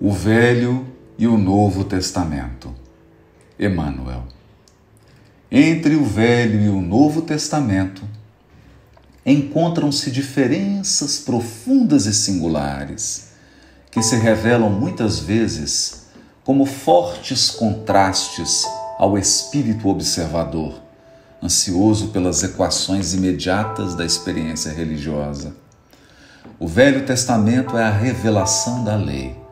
o Velho e o Novo Testamento. Emmanuel. Entre o Velho e o Novo Testamento encontram-se diferenças profundas e singulares, que se revelam muitas vezes como fortes contrastes ao espírito observador, ansioso pelas equações imediatas da experiência religiosa. O Velho Testamento é a revelação da lei,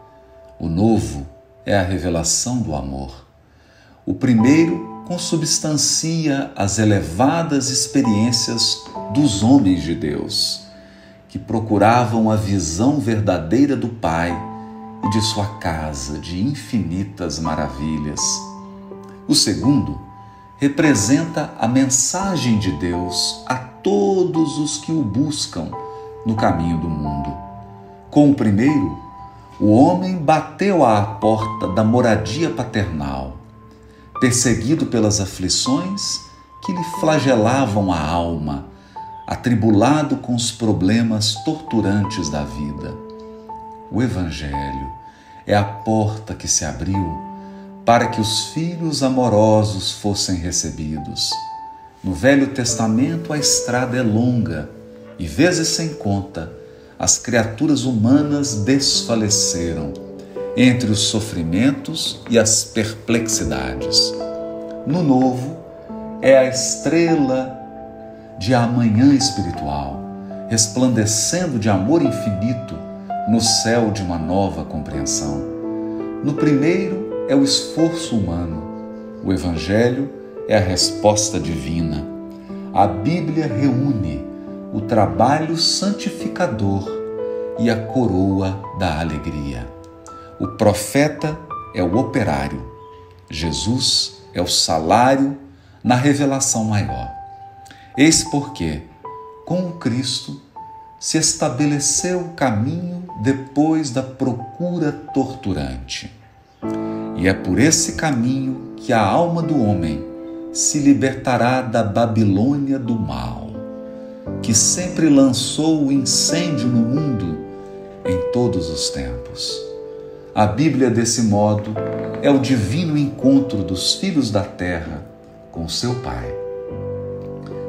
o Novo é a revelação do amor. O primeiro consubstancia as elevadas experiências dos homens de Deus, que procuravam a visão verdadeira do Pai e de sua casa de infinitas maravilhas. O segundo representa a mensagem de Deus a todos os que o buscam no caminho do mundo. Com o primeiro, o homem bateu à porta da moradia paternal, perseguido pelas aflições que lhe flagelavam a alma, atribulado com os problemas torturantes da vida. O Evangelho é a porta que se abriu para que os filhos amorosos fossem recebidos. No Velho Testamento a estrada é longa e, vezes sem conta, as criaturas humanas desfaleceram entre os sofrimentos e as perplexidades. No novo, é a estrela de amanhã espiritual, resplandecendo de amor infinito no céu de uma nova compreensão. No primeiro é o esforço humano, o Evangelho é a resposta divina. A Bíblia reúne o trabalho santificador e a coroa da alegria. O profeta é o operário, Jesus é o salário na revelação maior. Eis porque, com o Cristo, se estabeleceu o caminho depois da procura torturante. E é por esse caminho que a alma do homem se libertará da Babilônia do mal que sempre lançou o incêndio no mundo em todos os tempos. A Bíblia, desse modo, é o divino encontro dos filhos da terra com seu Pai.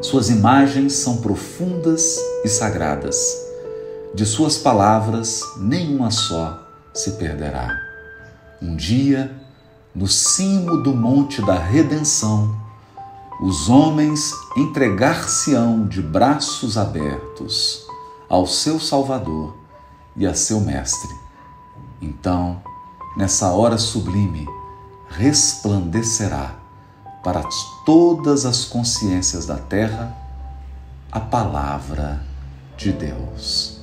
Suas imagens são profundas e sagradas. De suas palavras, nenhuma só se perderá. Um dia, no cimo do monte da redenção, os homens entregar-se-ão de braços abertos ao seu Salvador e a seu Mestre. Então, nessa hora sublime, resplandecerá para todas as consciências da terra a palavra de Deus.